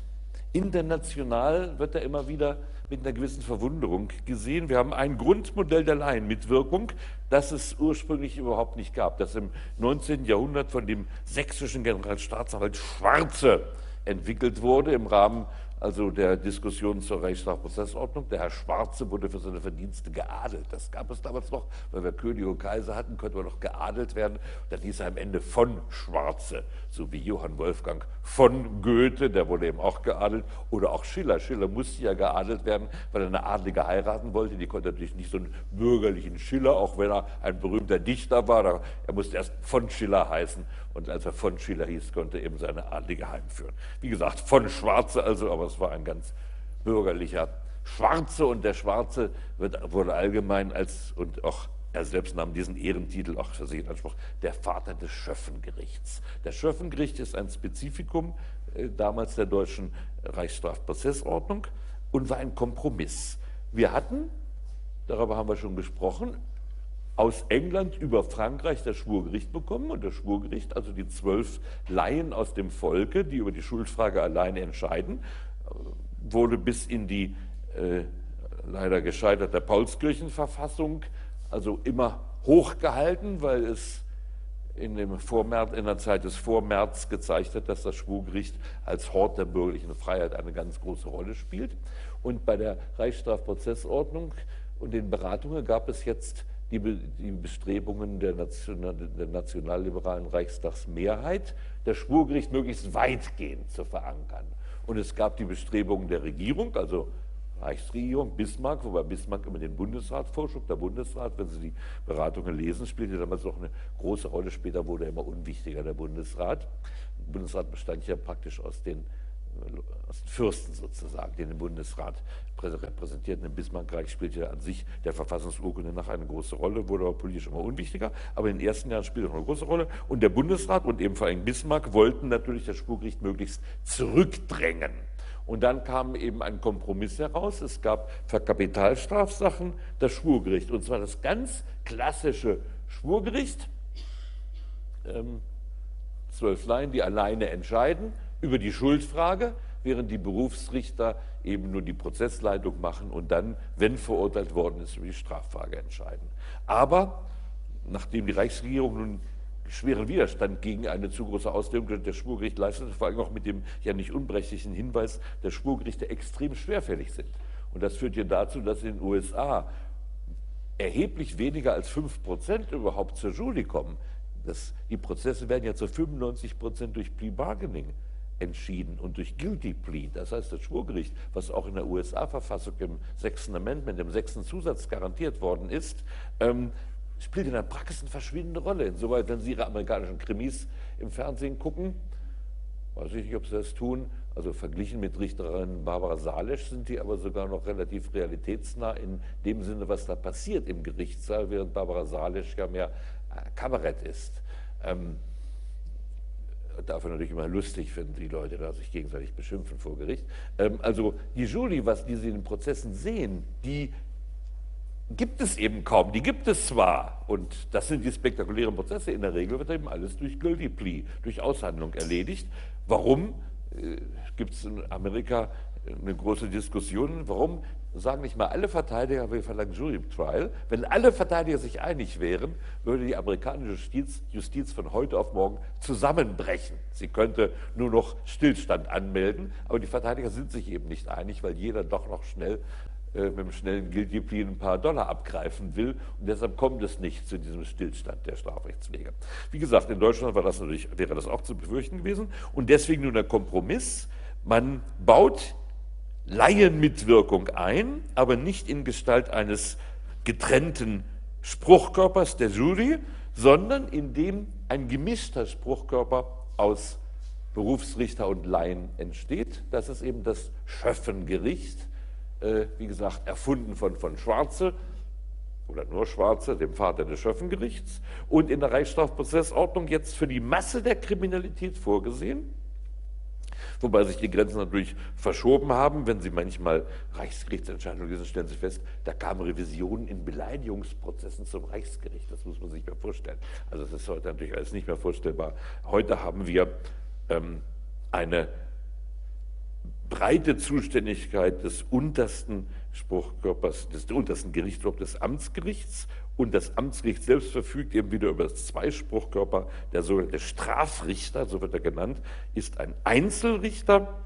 international, wird er immer wieder mit einer gewissen Verwunderung gesehen. Wir haben ein Grundmodell der Laienmitwirkung, das es ursprünglich überhaupt nicht gab, das im 19. Jahrhundert von dem sächsischen Generalstaatsanwalt Schwarze entwickelt wurde im Rahmen also der Diskussion zur Rechtsstrafprozessordnung. Der Herr Schwarze wurde für seine Verdienste geadelt. Das gab es damals noch, weil wir König und Kaiser hatten, konnte man noch geadelt werden. Dann hieß er am Ende von Schwarze, so wie Johann Wolfgang von Goethe, der wurde eben auch geadelt, oder auch Schiller. Schiller musste ja geadelt werden, weil er eine Adlige heiraten wollte. Die konnte natürlich nicht so einen bürgerlichen Schiller, auch wenn er ein berühmter Dichter war. Er musste erst von Schiller heißen und als er von Schiller hieß, konnte eben seine Adlige heimführen. Wie gesagt, von Schwarze also, aber es war ein ganz bürgerlicher Schwarze und der Schwarze wird, wurde allgemein als, und auch er selbst nahm diesen Ehrentitel auch für sich in Anspruch, der Vater des Schöffengerichts. Das Schöffengericht ist ein Spezifikum äh, damals der deutschen Reichsstrafprozessordnung und war ein Kompromiss. Wir hatten, darüber haben wir schon gesprochen, aus England über Frankreich das Schwurgericht bekommen und das Schwurgericht, also die zwölf Laien aus dem Volke, die über die Schuldfrage alleine entscheiden, äh, wurde bis in die äh, leider gescheiterte Paulskirchenverfassung also immer hochgehalten, weil es in, dem Vormärz, in der Zeit des Vormärz gezeigt hat, dass das Schwurgericht als Hort der bürgerlichen Freiheit eine ganz große Rolle spielt. Und bei der Reichsstrafprozessordnung und den Beratungen gab es jetzt die, die Bestrebungen der, National, der nationalliberalen Reichstagsmehrheit, das Schwurgericht möglichst weitgehend zu verankern. Und es gab die Bestrebungen der Regierung, also Reichsregierung, Bismarck, wobei Bismarck immer den Bundesrat vorschob. Der Bundesrat, wenn Sie die Beratungen lesen, spielte damals noch eine große Rolle. Später wurde er immer unwichtiger, der Bundesrat. Der Bundesrat bestand ja praktisch aus den aus den Fürsten sozusagen, den Bundesrat repräsentierten. Im Bismarckreich spielte an sich der Verfassungsurkunde nach eine große Rolle, wurde aber politisch immer unwichtiger, aber in den ersten Jahren spielte er eine große Rolle. Und der Bundesrat und eben vor allem Bismarck wollten natürlich das Spurgericht möglichst zurückdrängen. Und dann kam eben ein Kompromiss heraus. Es gab für Kapitalstrafsachen das Schwurgericht, und zwar das ganz klassische Schwurgericht. Ähm, zwölf Laien, die alleine entscheiden über die Schuldfrage, während die Berufsrichter eben nur die Prozessleitung machen und dann, wenn verurteilt worden ist, über die Straffrage entscheiden. Aber nachdem die Reichsregierung nun schweren Widerstand gegen eine zu große Ausdehnung der Schwurgerichte leistete, vor allem auch mit dem ja nicht unberechtigten Hinweis, dass Schwurgerichte extrem schwerfällig sind. Und das führt ja dazu, dass in den USA erheblich weniger als 5% überhaupt zur Jury kommen. Das, die Prozesse werden ja zu 95% durch Plea Bargaining entschieden und durch Guilty Plea, das heißt das Schwurgericht, was auch in der USA-Verfassung im sechsten Amendment, im sechsten Zusatz garantiert worden ist, ähm, spielt in der Praxis eine verschwindende Rolle. Insoweit, wenn Sie Ihre amerikanischen Krimis im Fernsehen gucken, weiß ich nicht, ob Sie das tun, also verglichen mit Richterin Barbara Salesch sind die aber sogar noch relativ realitätsnah in dem Sinne, was da passiert im Gerichtssaal, während Barbara Salesch ja mehr äh, Kabarett ist. Ähm, dafür natürlich immer lustig, wenn die Leute da sich gegenseitig beschimpfen vor Gericht. Ähm, also die Jury, was die sie in den Prozessen sehen, die gibt es eben kaum. Die gibt es zwar, und das sind die spektakulären Prozesse, in der Regel wird eben alles durch Guilty Plea, durch Aushandlung erledigt. Warum? Äh, gibt es in Amerika eine große Diskussion, warum sagen nicht mal alle Verteidiger, wir verlangen Jury Trial. Wenn alle Verteidiger sich einig wären, würde die amerikanische Justiz, Justiz von heute auf morgen zusammenbrechen. Sie könnte nur noch Stillstand anmelden, aber die Verteidiger sind sich eben nicht einig, weil jeder doch noch schnell äh, mit einem schnellen Guilty Plea ein paar Dollar abgreifen will. Und deshalb kommt es nicht zu diesem Stillstand der Strafrechtswege. Wie gesagt, in Deutschland war das natürlich, wäre das auch zu befürchten gewesen. Und deswegen nun der Kompromiss. Man baut Laienmitwirkung ein, aber nicht in Gestalt eines getrennten Spruchkörpers der Jury, sondern indem ein gemischter Spruchkörper aus Berufsrichter und Laien entsteht. Das ist eben das Schöffengericht, äh, wie gesagt, erfunden von, von Schwarze oder nur Schwarze, dem Vater des Schöffengerichts, und in der Reichsstrafprozessordnung jetzt für die Masse der Kriminalität vorgesehen wobei sich die Grenzen natürlich verschoben haben. Wenn Sie manchmal Reichsgerichtsentscheidungen lesen, stellen Sie fest, da kamen Revisionen in Beleidigungsprozessen zum Reichsgericht. Das muss man sich mal vorstellen. Also das ist heute natürlich alles nicht mehr vorstellbar. Heute haben wir ähm, eine breite Zuständigkeit des untersten Spruchkörpers, des untersten Gerichtshofs des Amtsgerichts und das Amtsgericht selbst verfügt eben wieder über zwei Spruchkörper. Der sogenannte Strafrichter, so wird er genannt, ist ein Einzelrichter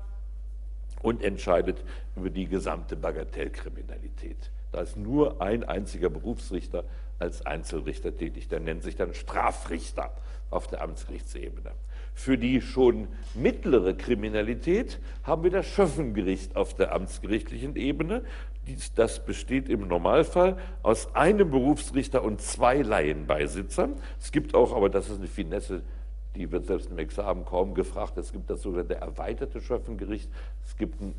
und entscheidet über die gesamte Bagatellkriminalität. Da ist nur ein einziger Berufsrichter als Einzelrichter tätig. Der nennt sich dann Strafrichter auf der Amtsgerichtsebene. Für die schon mittlere Kriminalität haben wir das Schöffengericht auf der amtsgerichtlichen Ebene. Das besteht im Normalfall aus einem Berufsrichter und zwei Laienbeisitzern. Es gibt auch, aber das ist eine Finesse, die wird selbst im Examen kaum gefragt, es gibt das sogenannte erweiterte Schöffengericht. Es gibt ein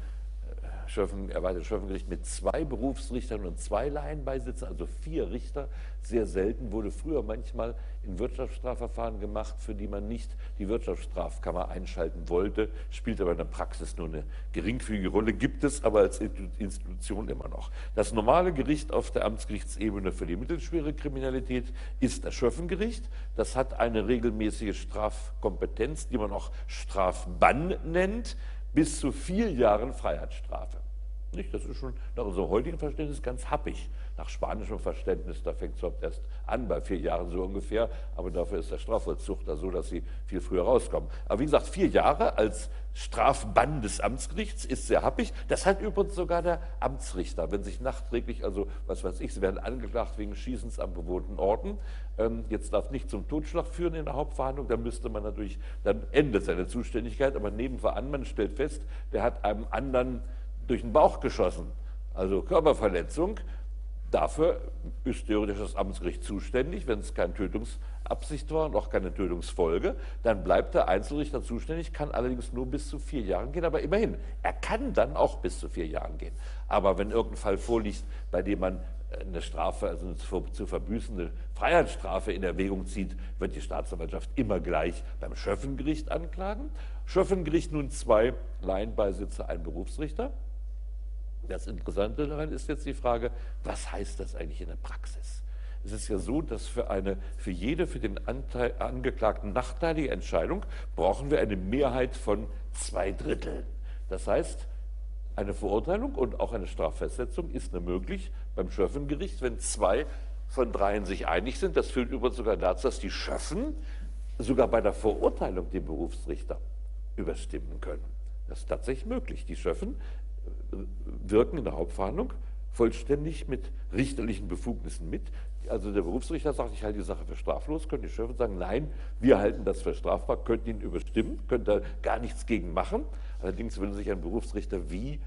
Schöffen, erweitertes Schöffengericht mit zwei Berufsrichtern und zwei Laienbeisitzern, also vier Richter. Sehr selten wurde früher manchmal in Wirtschaftsstrafverfahren gemacht, für die man nicht die Wirtschaftsstrafkammer einschalten wollte, spielt aber in der Praxis nur eine geringfügige Rolle, gibt es aber als Institution immer noch. Das normale Gericht auf der Amtsgerichtsebene für die mittelschwere Kriminalität ist das Schöffengericht. Das hat eine regelmäßige Strafkompetenz, die man auch Strafbann nennt bis zu vier Jahren Freiheitsstrafe. Nicht? Das ist schon nach unserem heutigen Verständnis ganz happig. Nach spanischem Verständnis, da fängt es überhaupt erst an, bei vier Jahren so ungefähr, aber dafür ist der Strafvollzug da so, dass sie viel früher rauskommen. Aber wie gesagt, vier Jahre als Strafbann des Amtsgerichts ist sehr happig. Das hat übrigens sogar der Amtsrichter, wenn sich nachträglich, also was weiß ich, sie werden angeklagt wegen Schießens an bewohnten Orten, ähm, jetzt darf nicht zum Totschlag führen in der Hauptverhandlung, dann müsste man natürlich, dann endet seine Zuständigkeit, aber nebenveran, man stellt fest, der hat einem anderen durch den Bauch geschossen, also Körperverletzung, Dafür ist theoretisch das Amtsgericht zuständig, wenn es keine Tötungsabsicht war und auch keine Tötungsfolge. Dann bleibt der Einzelrichter zuständig, kann allerdings nur bis zu vier Jahren gehen. Aber immerhin, er kann dann auch bis zu vier Jahren gehen. Aber wenn irgendein Fall vorliegt, bei dem man äh, eine Strafe, also eine zu verbüßende Freiheitsstrafe in Erwägung zieht, wird die Staatsanwaltschaft immer gleich beim Schöffengericht anklagen. Schöffengericht nun zwei Laienbeisitzer, ein Berufsrichter. Das Interessante daran ist jetzt die Frage, was heißt das eigentlich in der Praxis? Es ist ja so, dass für, eine, für jede für den Anteil, Angeklagten nachteilige Entscheidung brauchen wir eine Mehrheit von zwei Dritteln. Das heißt, eine Verurteilung und auch eine Straffestsetzung ist nur möglich beim Schöffengericht, wenn zwei von dreien sich einig sind. Das führt übrigens sogar dazu, dass die Schöffen sogar bei der Verurteilung den Berufsrichter überstimmen können. Das ist tatsächlich möglich. Die Schöffen wirken in der Hauptverhandlung vollständig mit richterlichen Befugnissen mit. Also der Berufsrichter sagt, ich halte die Sache für straflos, können die Schöffen sagen, nein, wir halten das für strafbar, könnten ihn überstimmen, können da gar nichts gegen machen. Allerdings würde sich ein Berufsrichter wie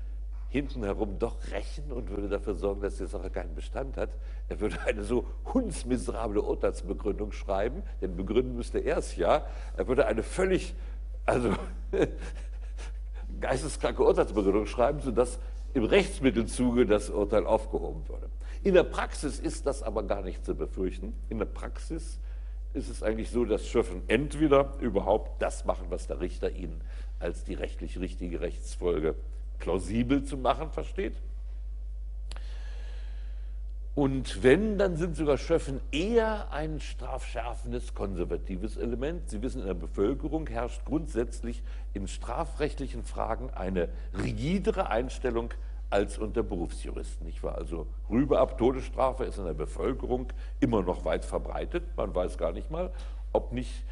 hinten herum doch rächen und würde dafür sorgen, dass die Sache keinen Bestand hat. Er würde eine so hundsmiserable Urteilsbegründung schreiben, denn begründen müsste er es ja. Er würde eine völlig, also <laughs> geisteskranke Urteilsbegründung schreiben, sodass im Rechtsmittelzuge das Urteil aufgehoben würde. In der Praxis ist das aber gar nicht zu befürchten. In der Praxis ist es eigentlich so, dass Schöffen entweder überhaupt das machen, was der Richter ihnen als die rechtlich richtige Rechtsfolge plausibel zu machen versteht. Und wenn, dann sind sogar Schöffen eher ein strafschärfendes, konservatives Element. Sie wissen, in der Bevölkerung herrscht grundsätzlich in strafrechtlichen Fragen eine rigidere Einstellung als unter Berufsjuristen. Nicht wahr? Also Rübe ab Todesstrafe ist in der Bevölkerung immer noch weit verbreitet. Man weiß gar nicht mal, ob nicht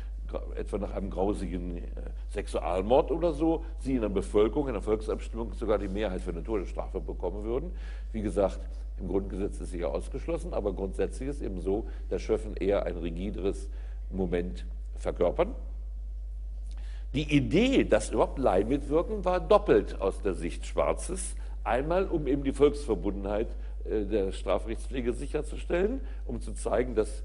etwa nach einem grausigen äh, Sexualmord oder so, sie in der Bevölkerung, in der Volksabstimmung sogar die Mehrheit für eine Todesstrafe bekommen würden. Wie gesagt, im Grundgesetz ist sie ja ausgeschlossen, aber grundsätzlich ist eben so, dass Schöffen eher ein rigideres Moment verkörpern. Die Idee, dass überhaupt Laien mitwirken, war doppelt aus der Sicht Schwarzes. Einmal, um eben die Volksverbundenheit äh, der Strafrechtspflege sicherzustellen, um zu zeigen, dass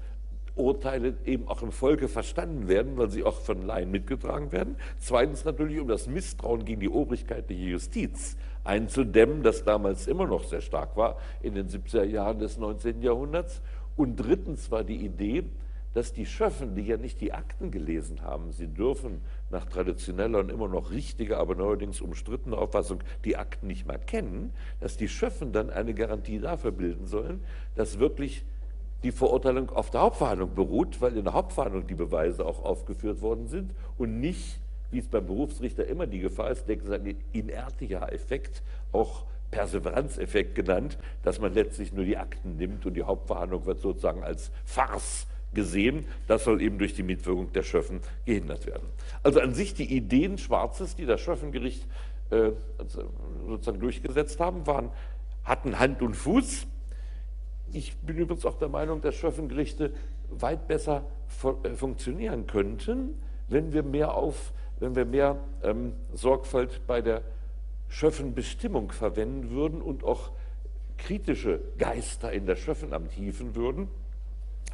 Urteile eben auch im Volke verstanden werden, weil sie auch von Laien mitgetragen werden. Zweitens natürlich, um das Misstrauen gegen die obrigkeitliche Justiz einzudämmen, das damals immer noch sehr stark war in den 70er Jahren des 19. Jahrhunderts. Und drittens war die Idee, dass die Schöffen, die ja nicht die Akten gelesen haben, sie dürfen nach traditioneller und immer noch richtiger, aber neuerdings umstrittener Auffassung die Akten nicht mehr kennen, dass die Schöffen dann eine Garantie dafür bilden sollen, dass wirklich die Verurteilung auf der Hauptverhandlung beruht, weil in der Hauptverhandlung die Beweise auch aufgeführt worden sind und nicht, wie es beim Berufsrichter immer die Gefahr ist, an den inertiger Effekt, auch Perseveranzeffekt genannt, dass man letztlich nur die Akten nimmt und die Hauptverhandlung wird sozusagen als Farce gesehen. Das soll eben durch die Mitwirkung der Schöffen gehindert werden. Also an sich die Ideen Schwarzes, die das Schöffengericht äh, sozusagen durchgesetzt haben, waren, hatten Hand und Fuß ich bin übrigens auch der Meinung, dass Schöffengerichte weit besser äh, funktionieren könnten, wenn wir mehr, auf, wenn wir mehr ähm, Sorgfalt bei der Schöffenbestimmung verwenden würden und auch kritische Geister in der Schöffenamt hieven würden.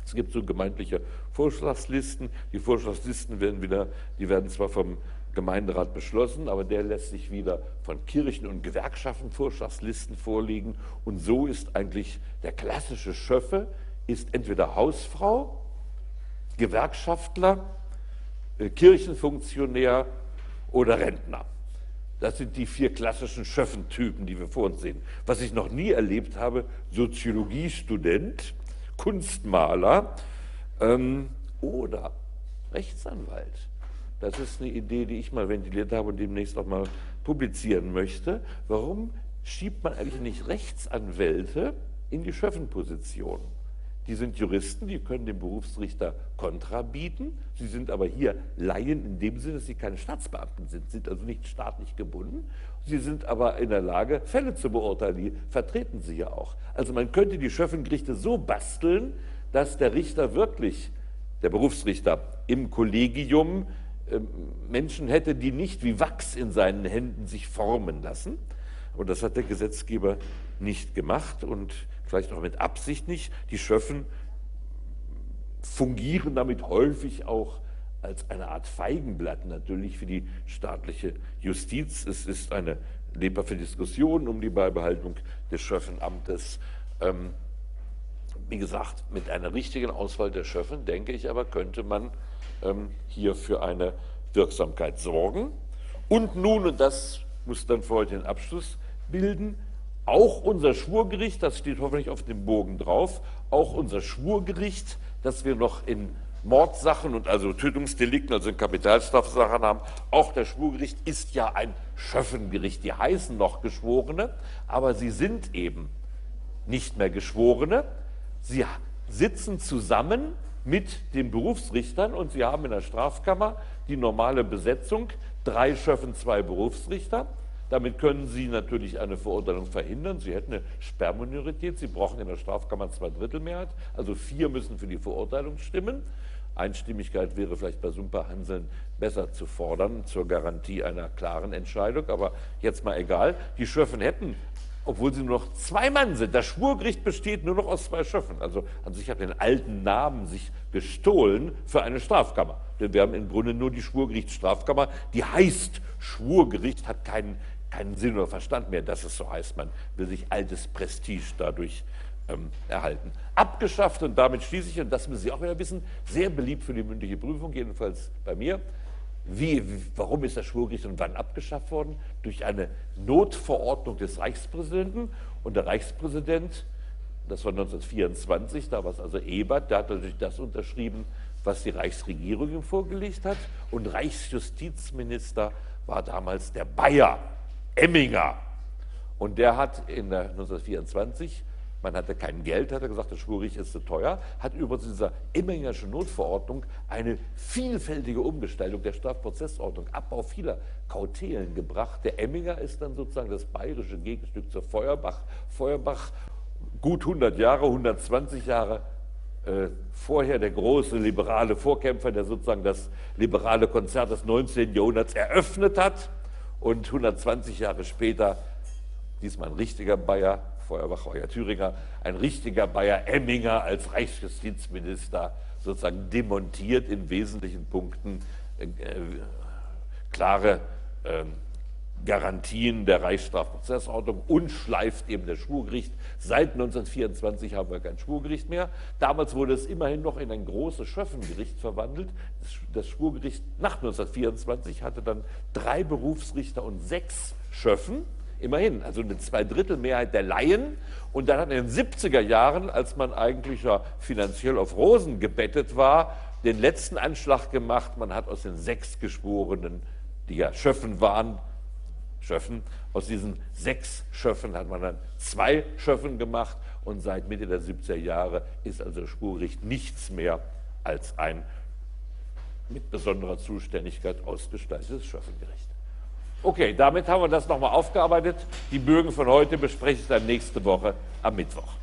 Es gibt so gemeindliche Vorschlagslisten. Die Vorschlagslisten werden wieder, die werden zwar vom Gemeinderat beschlossen, aber der lässt sich wieder von Kirchen und Gewerkschaften Vorschlagslisten vorlegen. Und so ist eigentlich der klassische Schöffe, ist entweder Hausfrau, Gewerkschaftler, äh, Kirchenfunktionär oder Rentner. Das sind die vier klassischen Schöffentypen, die wir vor uns sehen. Was ich noch nie erlebt habe, Soziologiestudent, Kunstmaler ähm, oder Rechtsanwalt. Das ist eine Idee, die ich mal ventiliert habe und demnächst auch mal publizieren möchte. Warum schiebt man eigentlich nicht Rechtsanwälte in die Schöffenposition? Die sind Juristen, die können dem Berufsrichter Kontra bieten. Sie sind aber hier Laien in dem Sinne, dass sie keine Staatsbeamten sind, sind also nicht staatlich gebunden. Sie sind aber in der Lage, Fälle zu beurteilen. Die vertreten sie ja auch. Also man könnte die Schöffengerichte so basteln, dass der Richter wirklich, der Berufsrichter im Kollegium Menschen hätte, die nicht wie Wachs in seinen Händen sich formen lassen. Und das hat der Gesetzgeber nicht gemacht und vielleicht auch mit Absicht nicht. Die Schöffen fungieren damit häufig auch als eine Art Feigenblatt natürlich für die staatliche Justiz. Es ist eine lebhafte Diskussion um die Beibehaltung des Schöffenamtes. Ähm, wie gesagt, mit einer richtigen Auswahl der Schöffen, denke ich aber, könnte man ähm, hier für eine Wirksamkeit sorgen. Und nun, und das muss dann für heute den Abschluss bilden, auch unser Schwurgericht, das steht hoffentlich auf dem Bogen drauf, auch unser Schwurgericht, das wir noch in Mordsachen und also Tötungsdelikten, also in Kapitalstrafsachen haben, auch das Schwurgericht ist ja ein Schöffengericht. Die heißen noch Geschworene, aber sie sind eben nicht mehr Geschworene. Sie sitzen zusammen mit den Berufsrichtern und sie haben in der Strafkammer die normale Besetzung, drei Schöffen, zwei Berufsrichter. Damit können Sie natürlich eine Verurteilung verhindern. Sie hätten eine Sperrminorität. Sie brauchen in der Strafkammer zwei Drittelmehrheit. Also vier müssen für die Verurteilung stimmen. Einstimmigkeit wäre vielleicht bei so ein paar Hanseln besser zu fordern zur Garantie einer klaren Entscheidung. Aber jetzt mal egal. Die Schöffen hätten obwohl sie nur noch zwei Mann sind. Das Schwurgericht besteht nur noch aus zwei Schöffen. Also an sich hat den alten Namen sich gestohlen für eine Strafkammer. Denn wir haben im Grunde nur die Schwurgerichtsstrafkammer, die heißt Schwurgericht, hat keinen, keinen Sinn oder Verstand mehr, dass es so heißt. Man will sich altes Prestige dadurch ähm, erhalten. Abgeschafft und damit schließlich, und das müssen Sie auch wieder wissen, sehr beliebt für die mündliche Prüfung, jedenfalls bei mir, wie, warum ist das Schwurgericht und wann abgeschafft worden? Durch eine Notverordnung des Reichspräsidenten. Und der Reichspräsident, das war 1924, da war es also Ebert, der hat natürlich das unterschrieben, was die Reichsregierung ihm vorgelegt hat. Und Reichsjustizminister war damals der Bayer, Emminger. Und der hat in der 1924 man hatte kein Geld, hat er gesagt, das Schwurgericht ist zu teuer, hat übrigens in dieser Immingerschen Notverordnung eine vielfältige Umgestaltung der Strafprozessordnung, Abbau vieler Kautelen gebracht. Der Emminger ist dann sozusagen das bayerische Gegenstück zur Feuerbach. Feuerbach gut 100 Jahre, 120 Jahre äh, vorher der große liberale Vorkämpfer, der sozusagen das liberale Konzert des 19. Jahrhunderts eröffnet hat und 120 Jahre später diesmal ein richtiger Bayer, Feuerbach ja Thüringer, ein richtiger Bayer Emminger als Reichsjustizminister sozusagen demontiert in wesentlichen Punkten äh, klare äh, Garantien der Reichsstrafprozessordnung und schleift eben das Schwurgericht. Seit 1924 haben wir kein Schwurgericht mehr. Damals wurde es immerhin noch in ein großes Schöffengericht verwandelt. Das Schwurgericht nach 1924 hatte dann drei Berufsrichter und sechs Schöffen. Immerhin, also eine Zweidrittelmehrheit der Laien. Und dann hat in den 70er Jahren, als man eigentlich ja finanziell auf Rosen gebettet war, den letzten Anschlag gemacht. Man hat aus den sechs Geschworenen, die ja Schöffen waren, Schöffen, aus diesen sechs Schöffen hat man dann zwei Schöffen gemacht. Und seit Mitte der 70er Jahre ist also das Spurgericht nichts mehr als ein mit besonderer Zuständigkeit ausgestaltetes Schöffengericht. Okay, damit haben wir das nochmal aufgearbeitet. Die Bögen von heute bespreche ich dann nächste Woche am Mittwoch.